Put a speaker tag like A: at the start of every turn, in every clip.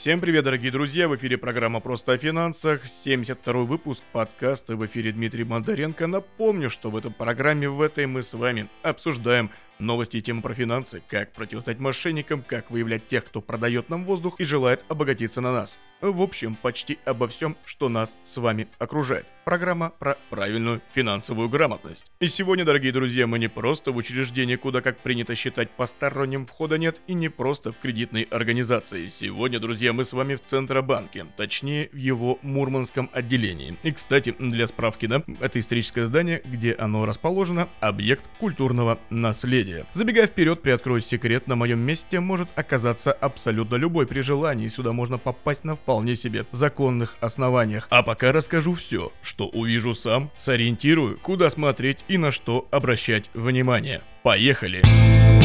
A: Всем привет, дорогие друзья! В эфире программа «Просто о финансах», 72 выпуск подкаста. В эфире Дмитрий Бондаренко. Напомню, что в этом программе в этой мы с вами обсуждаем новости и темы про финансы, как противостоять мошенникам, как выявлять тех, кто продает нам воздух и желает обогатиться на нас. В общем, почти обо всем, что нас с вами окружает. Программа про правильную финансовую грамотность. И сегодня, дорогие друзья, мы не просто в учреждении, куда, как принято считать, посторонним входа нет, и не просто в кредитной организации. Сегодня, друзья, мы с вами в Центробанке, точнее, в его Мурманском отделении. И, кстати, для справки, да, это историческое здание, где оно расположено, объект культурного наследия. Забегая вперед, приоткрою секрет, на моем месте может оказаться абсолютно любой при желании. Сюда можно попасть на вполне себе законных основаниях. А пока расскажу все, что увижу сам, сориентирую, куда смотреть и на что обращать внимание. Поехали! Поехали!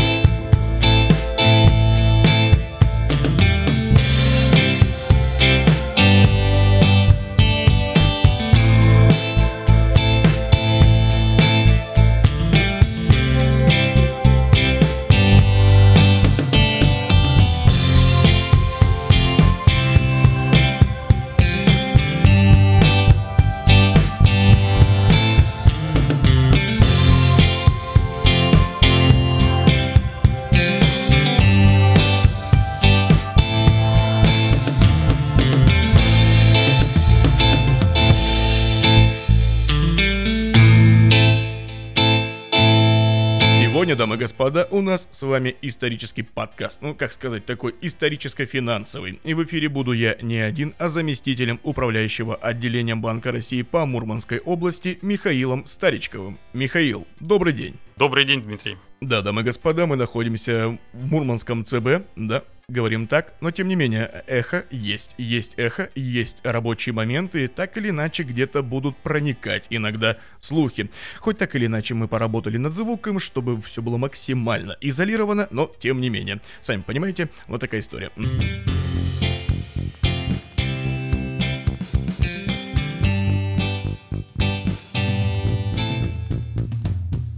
A: Сегодня, дамы и господа, у нас с вами исторический подкаст. Ну, как сказать, такой историческо-финансовый. И в эфире буду я не один, а заместителем управляющего отделением Банка России по Мурманской области Михаилом Старичковым. Михаил, добрый день.
B: Добрый день, Дмитрий.
A: Да, дамы и господа, мы находимся в Мурманском ЦБ, да, говорим так, но тем не менее, эхо есть, есть эхо, есть рабочие моменты, так или иначе где-то будут проникать иногда слухи. Хоть так или иначе мы поработали над звуком, чтобы все было максимально изолировано, но тем не менее. Сами понимаете, вот такая история.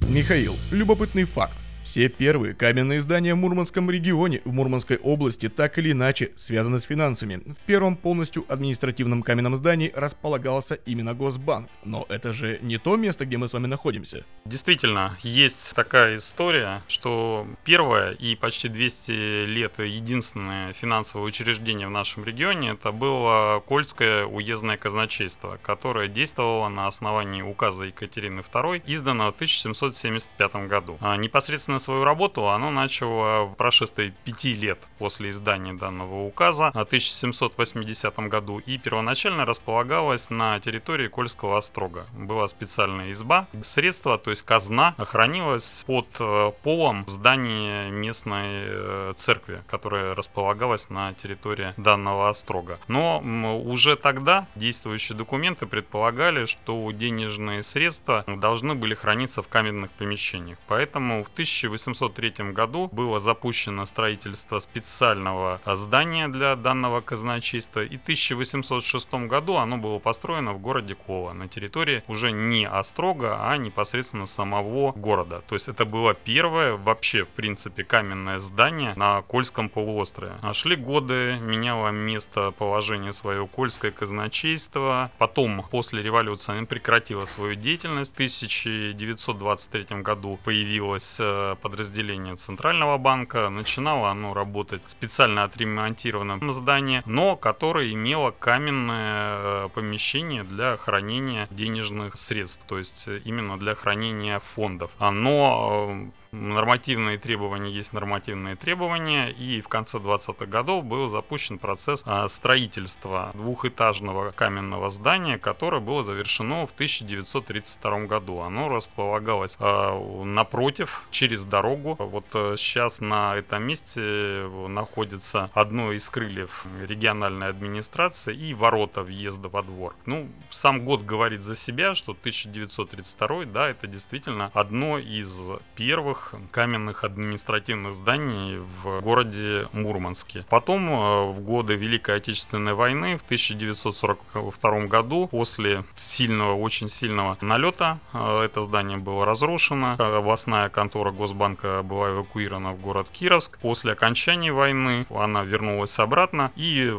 A: Михаил, любопытный факт. Все первые каменные здания в Мурманском регионе, в Мурманской области, так или иначе связаны с финансами. В первом полностью административном каменном здании располагался именно Госбанк. Но это же не то место, где мы с вами находимся.
B: Действительно, есть такая история, что первое и почти 200 лет единственное финансовое учреждение в нашем регионе это было Кольское уездное казначейство, которое действовало на основании указа Екатерины II, изданного в 1775 году. А непосредственно на свою работу оно начало в прошествии пяти лет после издания данного указа в 1780 году и первоначально располагалось на территории Кольского острога. Была специальная изба. Средства, то есть казна, хранилась под э, полом здания местной э, церкви, которая располагалась на территории данного острога. Но уже тогда действующие документы предполагали, что денежные средства должны были храниться в каменных помещениях. Поэтому в 1000 1803 году было запущено строительство специального здания для данного казначейства, и в 1806 году оно было построено в городе Кова на территории уже не Острога, а непосредственно самого города. То есть это было первое вообще, в принципе, каменное здание на Кольском полуострове. А шли годы, меняло место положение свое Кольское казначейство. Потом, после революции, оно прекратило свою деятельность. В 1923 году появилась э, подразделение Центрального банка. Начинало оно работать в специально отремонтированном здании, но которое имело каменное э, помещение для хранения денежных средств, то есть именно для хранения фондов. Но э, Нормативные требования есть нормативные требования, и в конце 20-х годов был запущен процесс а, строительства двухэтажного каменного здания, которое было завершено в 1932 году. Оно располагалось а, напротив, через дорогу. Вот сейчас э, на этом месте находится одно из крыльев региональной администрации и ворота въезда во двор. Ну, сам год говорит за себя, что 1932, да, это действительно одно из первых первых каменных административных зданий в городе Мурманске. Потом, э, в годы Великой Отечественной войны, в 1942 году, после сильного, очень сильного налета, э, это здание было разрушено. Областная контора Госбанка была эвакуирована в город Кировск. После окончания войны она вернулась обратно и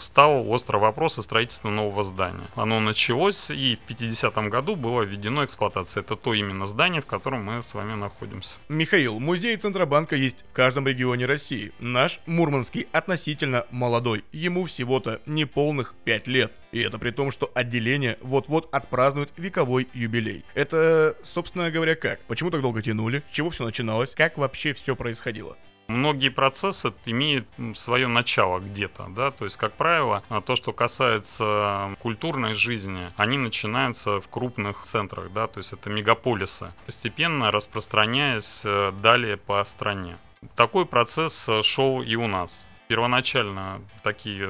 B: стал острый вопрос о строительстве нового здания. Оно началось и в 50 году было введено эксплуатация. Это то именно здание, в котором мы с вами находимся.
A: Михаил, музей Центробанка есть в каждом регионе России. Наш, Мурманский, относительно молодой. Ему всего-то неполных 5 лет. И это при том, что отделение вот-вот отпразднует вековой юбилей. Это, собственно говоря, как? Почему так долго тянули? С чего все начиналось? Как вообще все происходило?
B: Многие процессы имеют свое начало где-то, да, то есть, как правило, а, то, что касается культурной жизни, они начинаются в крупных центрах, да, то есть это мегаполисы, постепенно распространяясь э, далее по стране. Такой процесс э, шел и у нас. Первоначально такие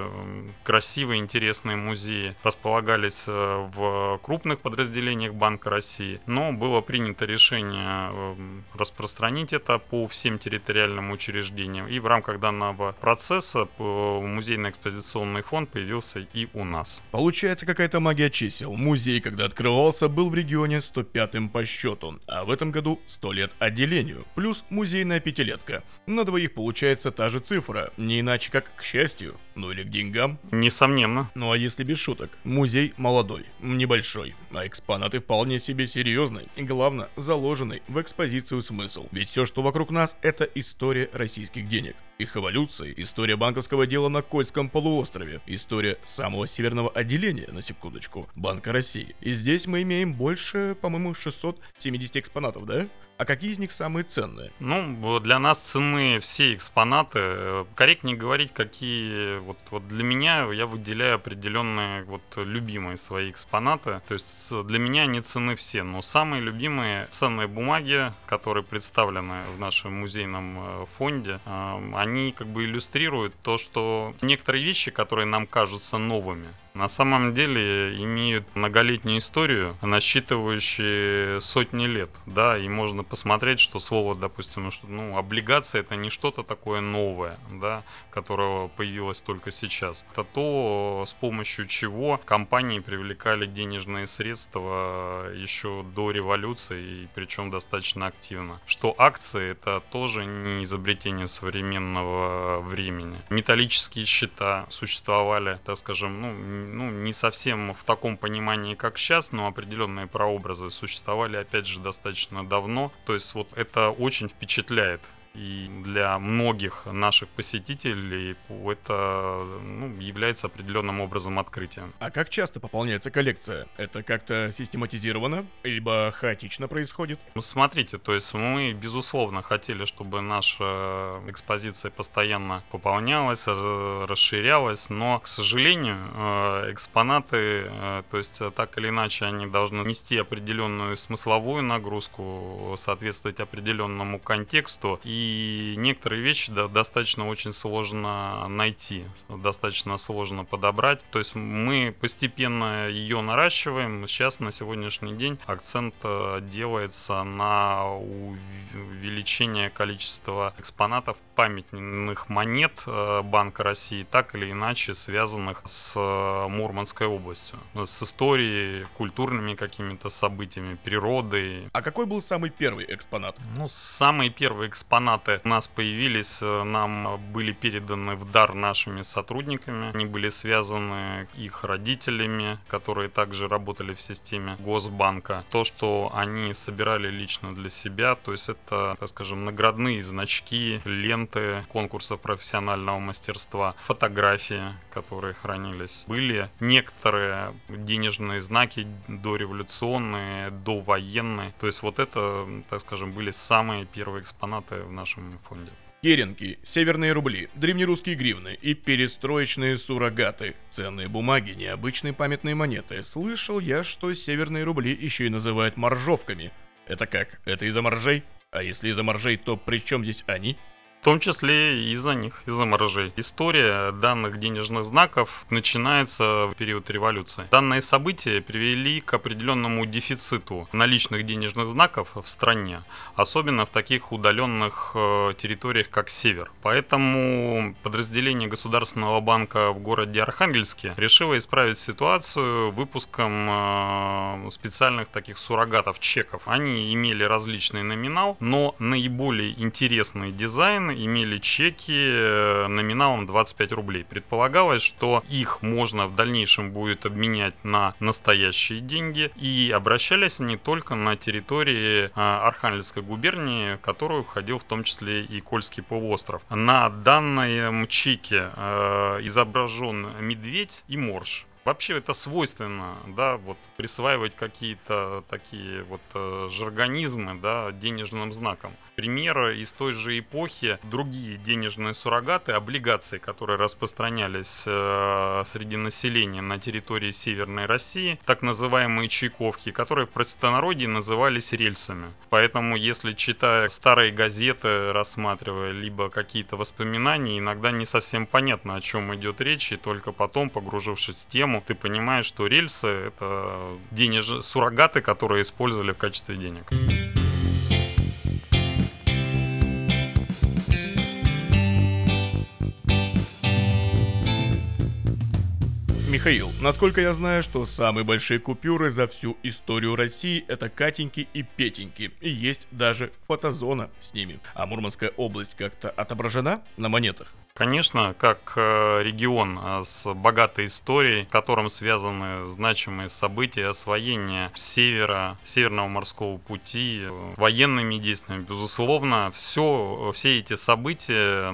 B: красивые, интересные музеи располагались э, в крупных подразделениях Банка России, но было принято решение распространить это по всем территориальным учреждениям. И в рамках данного процесса музейно-экспозиционный фонд появился и у нас.
A: Получается какая-то магия чисел. Музей, когда открывался, был в регионе 105-м по счету, а в этом году 100 лет отделению, плюс музейная пятилетка. На двоих получается та же цифра, не иначе как к счастью, ну или к деньгам.
B: Несомненно.
A: Ну а если без шуток, музей молодой, небольшой, а экспонаты вполне себе серьезные и главное, заложенный в экспозицию смысл. Ведь все, что вокруг нас, это история российских денег их эволюции, история банковского дела на Кольском полуострове, история самого северного отделения, на секундочку, Банка России. И здесь мы имеем больше, по-моему, 670 экспонатов, да? А какие из них самые ценные?
B: Ну, для нас ценны все экспонаты. Корректнее говорить, какие... Вот, вот для меня я выделяю определенные вот любимые свои экспонаты. То есть для меня они цены все. Но самые любимые ценные бумаги, которые представлены в нашем музейном э, фонде, э, они как бы иллюстрируют то, что некоторые вещи, которые нам кажутся новыми, на самом деле имеют многолетнюю историю, насчитывающую сотни лет, да, и можно посмотреть, что слово, допустим, что, ну, облигация это не что-то такое новое, да, которое появилось только сейчас. Это то, с помощью чего компании привлекали денежные средства еще до революции, и причем достаточно активно. Что акции это тоже не изобретение современного времени. Металлические счета существовали, так скажем, ну, ну, не совсем в таком понимании, как сейчас, но определенные прообразы существовали, опять же, достаточно давно. То есть вот это очень впечатляет и для многих наших посетителей это ну, является определенным образом открытием.
A: А как часто пополняется коллекция? Это как-то систематизировано, либо хаотично происходит?
B: Ну, смотрите, то есть мы, безусловно, хотели, чтобы наша экспозиция постоянно пополнялась, расширялась, но, к сожалению, э, экспонаты, э, то есть так или иначе, они должны нести определенную смысловую нагрузку, соответствовать определенному контексту, и и некоторые вещи да, достаточно очень сложно найти, достаточно сложно подобрать. То есть мы постепенно ее наращиваем. Сейчас на сегодняшний день акцент э, делается на увеличение количества экспонатов памятных монет э, Банка России, так или иначе связанных с э, Мурманской областью, с историей, культурными какими-то событиями, природой.
A: А какой был самый первый экспонат?
B: Ну, самый первый экспонат экспонаты у нас появились, э, нам были переданы в дар нашими сотрудниками. Они были связаны их родителями, которые также работали в системе Госбанка. То, что они собирали лично для себя, то есть это, так скажем, наградные значки, ленты конкурса профессионального мастерства, фотографии, которые хранились. Были некоторые денежные знаки дореволюционные, довоенные. То есть вот это, так скажем, были самые первые экспонаты в нашем фонде.
A: Керенки, северные рубли, древнерусские гривны и перестроечные суррогаты. Ценные бумаги, необычные памятные монеты. Слышал я, что северные рубли еще и называют моржовками. Это как? Это из-за моржей? А если из-за моржей, то при чем здесь они?
B: Том числе и из-за них, из-за маржей. История данных денежных знаков начинается в период революции. Данные события привели к определенному дефициту наличных денежных знаков в стране, особенно в таких удаленных э, территориях, как Север. Поэтому подразделение Государственного банка в городе Архангельске решило исправить ситуацию выпуском э, специальных таких суррогатов чеков. Они имели различный номинал, но наиболее интересный дизайн имели чеки э, номиналом 25 рублей. Предполагалось, что их можно в дальнейшем будет обменять на настоящие деньги и обращались они только на территории э, Архангельской губернии, в которую входил в том числе и Кольский полуостров. На данном чеке э, изображен медведь и морж. Вообще это свойственно, да, вот присваивать какие-то такие вот жаргонизмы, да, денежным знаком. Пример из той же эпохи, другие денежные суррогаты, облигации, которые распространялись э, среди населения на территории Северной России, так называемые чайковки, которые в простонародье назывались рельсами. Поэтому, если читая старые газеты, рассматривая, либо какие-то воспоминания, иногда не совсем понятно, о чем идет речь, и только потом, погружившись в тему, ты понимаешь, что рельсы — это денежные суррогаты, которые использовали в качестве денег.
A: Михаил, насколько я знаю, что самые большие купюры за всю историю России это Катеньки и Петеньки, и есть даже фотозона с ними. А Мурманская область как-то отображена на монетах?
B: Конечно, как э, регион э, с богатой историей, в котором связаны значимые события освоения севера, Северного морского пути, э, военными действиями, безусловно, все, все эти события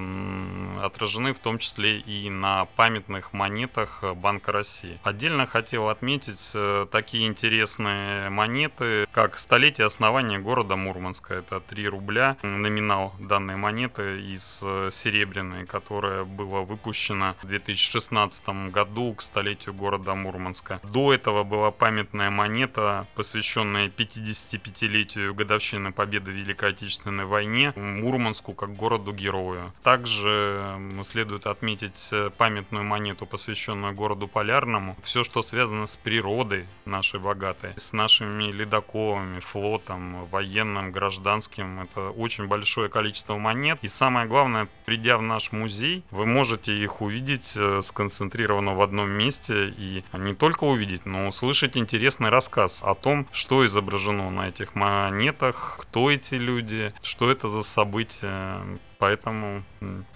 B: отражены в том числе и на памятных монетах Банка России. Отдельно хотел отметить такие интересные монеты, как столетие основания города Мурманска. Это 3 рубля, номинал данной монеты из серебряной, которая которое было выпущено в 2016 году к столетию города Мурманска. До этого была памятная монета, посвященная 55-летию годовщины победы в Великой Отечественной войне Мурманску как городу-герою. Также следует отметить памятную монету, посвященную городу Полярному. Все, что связано с природой нашей богатой, с нашими ледоковами, флотом, военным, гражданским. Это очень большое количество монет. И самое главное, придя в наш музей, музей, вы можете их увидеть э, сконцентрированно в одном месте и не только увидеть, но услышать интересный рассказ о том, что изображено на этих монетах, кто эти люди, что это за события. Поэтому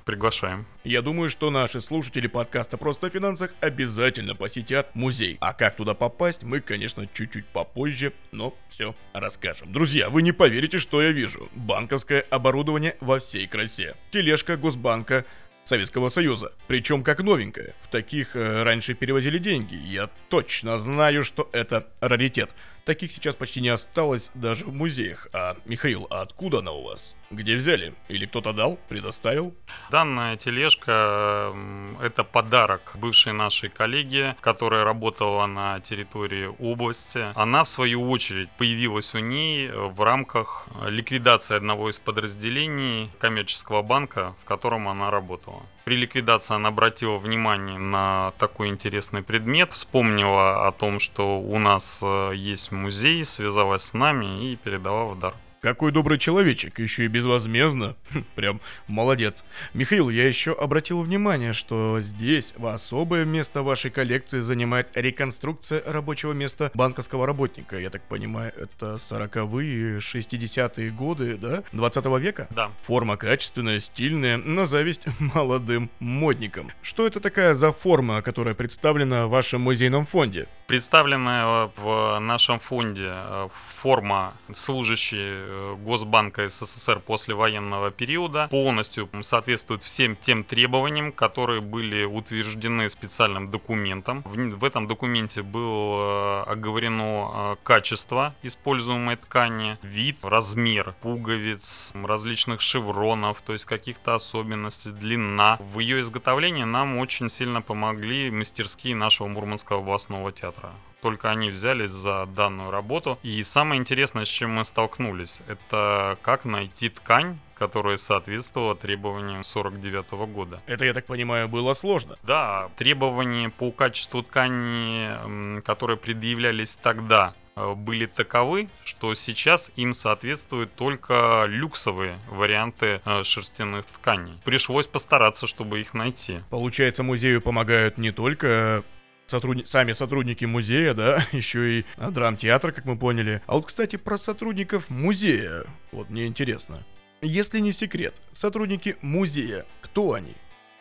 B: приглашаем.
A: Я думаю, что наши слушатели подкаста «Просто о финансах» обязательно посетят музей. А как туда попасть, мы, конечно, чуть-чуть попозже, но все расскажем. Друзья, вы не поверите, что я вижу. Банковское оборудование во всей красе. Тележка Госбанка Советского Союза. Причем как новенькая. В таких э, раньше перевозили деньги. Я точно знаю, что это раритет. Таких сейчас почти не осталось даже в музеях. А, Михаил, а откуда она у вас? Где взяли? Или кто-то дал, предоставил?
B: Данная тележка – это подарок бывшей нашей коллеге, которая работала на территории области. Она, в свою очередь, появилась у ней в рамках ликвидации одного из подразделений коммерческого банка, в котором она работала. При ликвидации она обратила внимание на такой интересный предмет, вспомнила о том, что у нас э, есть музей, связалась с нами и передала в дар.
A: Какой добрый человечек, еще и безвозмездно. Хм, прям молодец. Михаил, я еще обратил внимание, что здесь в особое место вашей коллекции занимает реконструкция рабочего места банковского работника. Я так понимаю, это 40-е, 60-е годы, да? 20 века?
B: Да.
A: Форма качественная, стильная, на зависть молодым модникам. Что это такая за форма, которая представлена в вашем музейном фонде?
B: Представленная в нашем фонде э, форма служащие Госбанка СССР после военного периода полностью соответствует всем тем требованиям, которые были утверждены специальным документом. В, этом документе было э, оговорено э, качество используемой ткани, вид, размер пуговиц, различных шевронов, то есть каких-то особенностей, длина. В ее изготовлении нам очень сильно помогли мастерские нашего Мурманского областного театра. Только они взялись за данную работу. И самое интересное, с чем мы столкнулись, это как найти ткань, которая соответствовала требованиям 49 года.
A: Это, я так понимаю, было сложно.
B: Да, требования по качеству ткани, которые предъявлялись тогда, э, были таковы, что сейчас им соответствуют только люксовые варианты э, шерстяных тканей. Пришлось постараться, чтобы их найти.
A: Получается, музею помогают не только сотрудни... сами сотрудники музея, да, еще и драмтеатр, как мы поняли. А вот, кстати, про сотрудников музея. Вот мне интересно. Если не секрет, сотрудники музея, кто они?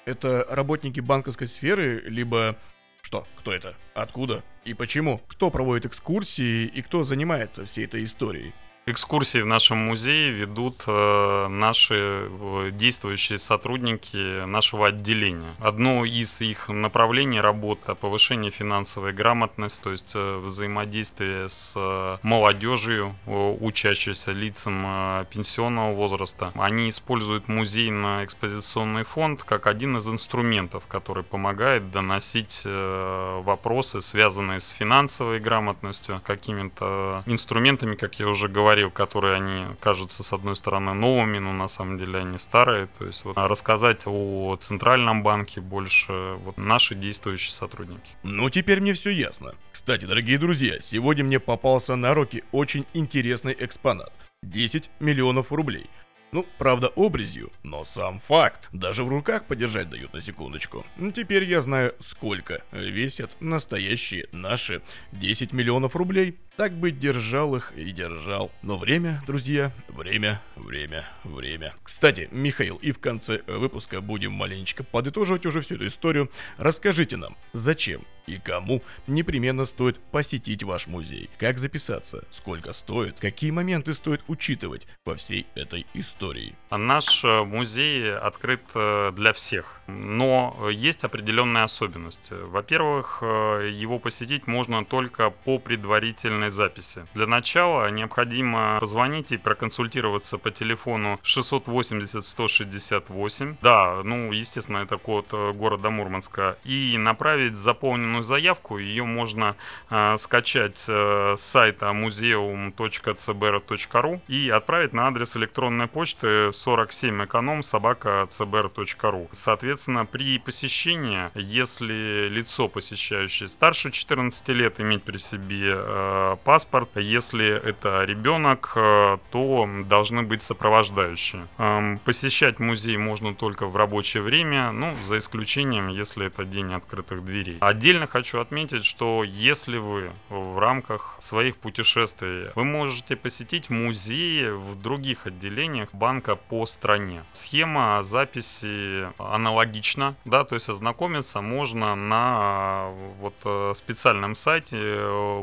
A: Это работники банковской сферы, либо... Что? Кто это? Откуда? И почему? Кто проводит экскурсии и кто занимается всей этой историей?
B: Экскурсии в нашем музее ведут э, наши э, действующие сотрудники нашего отделения. Одно из их направлений работы – повышение финансовой грамотности, то есть э, взаимодействие с молодежью, учащейся лицам пенсионного возраста. Они используют музейно-экспозиционный фонд как один из инструментов, который помогает доносить вопросы, связанные с финансовой грамотностью, какими-то инструментами, как я уже говорил, говорил, которые они кажутся с одной стороны новыми, но на самом деле они старые. То есть вот рассказать о центральном банке больше вот наши действующие сотрудники.
A: Ну теперь мне все ясно. Кстати, дорогие друзья, сегодня мне попался на руки очень интересный экспонат. 10 миллионов рублей. Ну, правда, обрезью, но сам факт. Даже в руках подержать дают на секундочку. Теперь я знаю, сколько весят настоящие наши 10 миллионов рублей. Так бы держал их и держал. Но время, друзья, время, время, время. Кстати, Михаил, и в конце выпуска будем маленечко подытоживать уже всю эту историю. Расскажите нам, зачем и кому непременно стоит посетить ваш музей, как записаться, сколько стоит, какие моменты стоит учитывать во всей этой истории.
B: Наш э, музей открыт э, для всех, но есть определенные особенности. Во-первых, э, его посетить можно только по предварительной записи. Для начала необходимо позвонить и проконсультироваться по телефону 680-168. Да, ну, естественно, это код города Мурманска. И направить заполненную заявку. Ее можно э, скачать э, с сайта museum.cbr.ru и отправить на адрес электронной почты 47 эконом собака cbr.ru. Соответственно, при посещении, если лицо посещающее старше 14 лет, иметь при себе э, паспорт, если это ребенок, э, то должны быть сопровождающие. Э, посещать музей можно только в рабочее время, ну, за исключением, если это день открытых дверей. Отдельно хочу отметить, что если вы в рамках своих путешествий, вы можете посетить музеи в других отделениях банка по стране. Схема записи аналогична, да, то есть ознакомиться можно на вот э, специальном сайте э,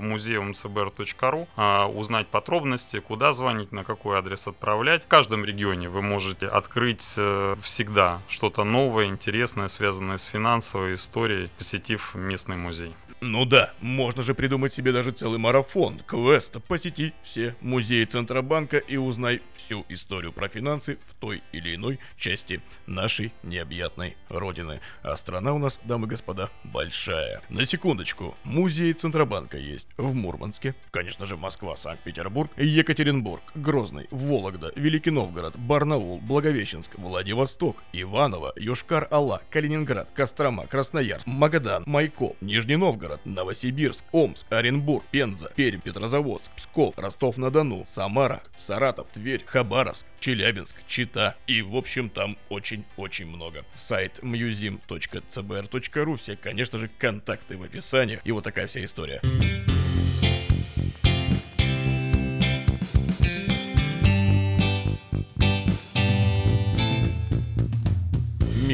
B: museumcbr.ru, а, узнать подробности, куда звонить, на какой адрес отправлять. В каждом регионе вы можете открыть э, всегда что-то новое, интересное, связанное с финансовой историей, посетив местный музей.
A: Ну да, можно же придумать себе даже целый марафон, квест, посети все музеи Центробанка и узнай всю историю про финансы в той или иной части нашей необъятной родины. А страна у нас, дамы и господа, большая. На секундочку, музей Центробанка есть в Мурманске, конечно же Москва, Санкт-Петербург, Екатеринбург, Грозный, Вологда, Великий Новгород, Барнаул, Благовещенск, Владивосток, Иваново, Йошкар-Алла, Калининград, Кострома, Красноярск, Магадан, Майко, Нижний Новгород, Новгород, Новосибирск, Омск, Оренбург, Пенза, Пермь, Петрозаводск, Псков, Ростов-на-Дону, Самара, Саратов, Тверь, Хабаровск, Челябинск, Чита и в общем там очень-очень много. Сайт museum.cbr.ru, все, конечно же, контакты в описании и вот такая вся история.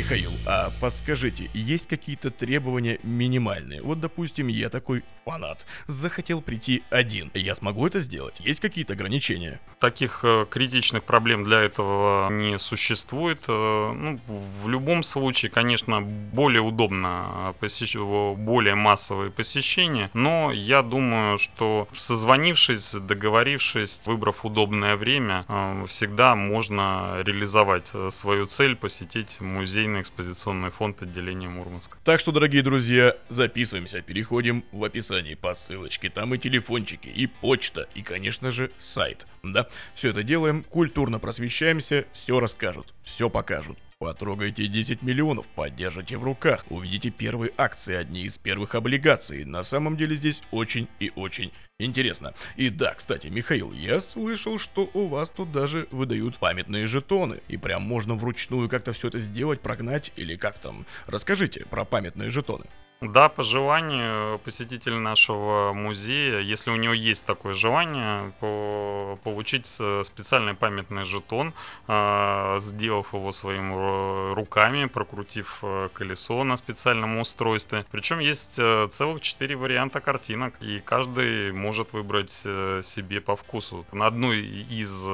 A: Михаил, а подскажите, есть какие-то требования минимальные? Вот, допустим, я такой фанат, захотел прийти один. Я смогу это сделать? Есть какие-то ограничения?
B: Таких э, критичных проблем для этого не существует. Э, ну, в любом случае, конечно, более удобно посещать более массовые посещения, но я думаю, что созвонившись, договорившись, выбрав удобное время, э, всегда можно реализовать свою цель, посетить музейный музейный экспозиционный фонд отделения Мурманска.
A: Так что, дорогие друзья, записываемся, переходим в описании по ссылочке. Там и телефончики, и почта, и, конечно же, сайт. Да, все это делаем, культурно просвещаемся, все расскажут, все покажут. Потрогайте 10 миллионов, поддержите в руках, увидите первые акции, одни из первых облигаций. На самом деле здесь очень и очень интересно. И да, кстати, Михаил, я слышал, что у вас тут даже выдают памятные жетоны. И прям можно вручную как-то все это сделать, прогнать или как там. Расскажите про памятные жетоны.
B: Да, по желанию посетитель нашего музея, если у него есть такое желание, по получить специальный памятный жетон, а, сделав его своими руками, прокрутив э, колесо на специальном устройстве. Причем есть э, целых четыре варианта картинок, и каждый может выбрать э, себе по вкусу. На одной из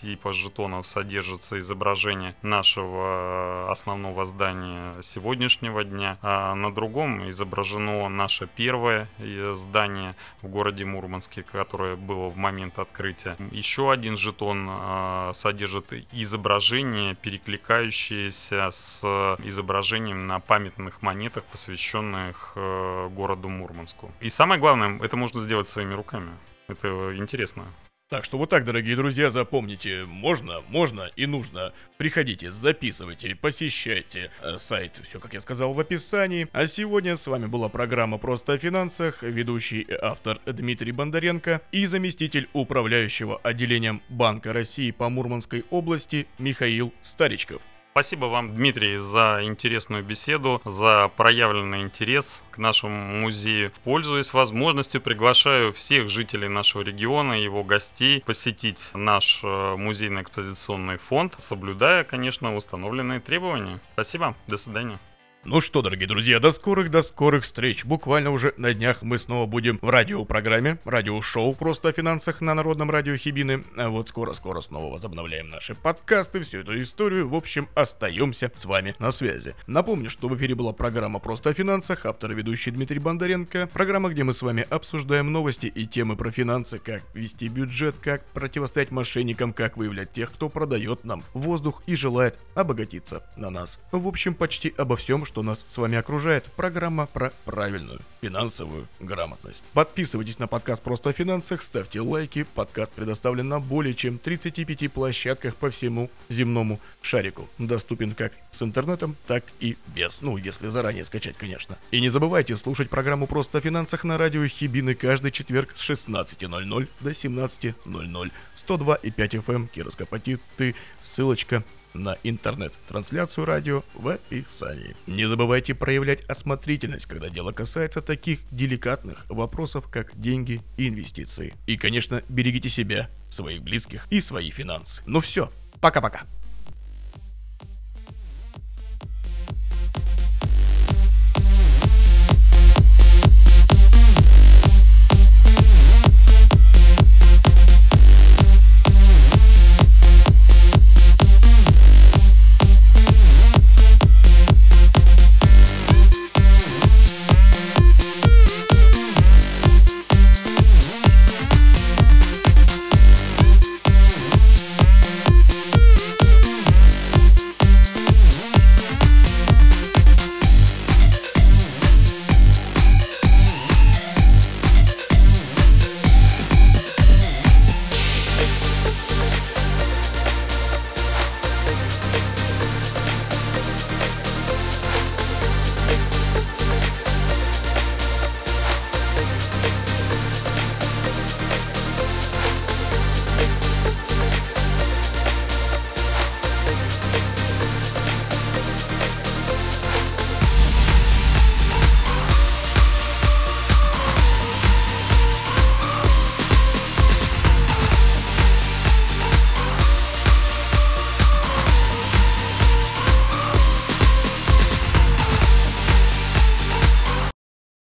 B: типа жетонов содержится изображение нашего основного здания сегодняшнего дня, а на другом другом изображено наше первое э, здание в городе Мурманске, которое было в момент открытия. Еще один жетон э, содержит изображение, перекликающееся с изображением на памятных монетах, посвященных э, городу Мурманску. И самое главное, это можно сделать своими руками. Это интересно.
A: Так что вот так, дорогие друзья, запомните, можно, можно и нужно. Приходите, записывайте, посещайте э, сайт, все как я сказал в описании. А сегодня с вами была программа «Просто о финансах», ведущий и автор Дмитрий Бондаренко и заместитель управляющего отделением Банка России по Мурманской области Михаил Старичков.
B: Спасибо вам, Дмитрий, за интересную беседу, за проявленный интерес к нашему музею. Пользуясь возможностью, приглашаю всех жителей нашего региона и его гостей посетить наш э, музейно-экспозиционный фонд, соблюдая, конечно, установленные требования. Спасибо, до свидания.
A: Ну что, дорогие друзья, до скорых, до скорых встреч. Буквально уже на днях мы снова будем в радиопрограмме, радиошоу просто о финансах на Народном радио Хибины. А вот скоро-скоро снова возобновляем наши подкасты, всю эту историю. В общем, остаемся с вами на связи. Напомню, что в эфире была программа «Просто о финансах», автор и ведущий Дмитрий Бондаренко. Программа, где мы с вами обсуждаем новости и темы про финансы, как вести бюджет, как противостоять мошенникам, как выявлять тех, кто продает нам воздух и желает обогатиться на нас. В общем, почти обо всем, что нас с вами окружает, программа про правильную финансовую грамотность. Подписывайтесь на подкаст «Просто о финансах», ставьте лайки. Подкаст предоставлен на более чем 35 площадках по всему земному шарику. Доступен как с интернетом, так и без. Ну, если заранее скачать, конечно. И не забывайте слушать программу «Просто о финансах» на радио Хибины каждый четверг с 16.00 до 17.00. 102 и 5 FM, Кировска Патиты, ссылочка на интернет-трансляцию радио в описании. Не забывайте проявлять осмотрительность, когда дело касается таких деликатных вопросов, как деньги и инвестиции. И, конечно, берегите себя, своих близких и свои финансы. Ну все, пока-пока.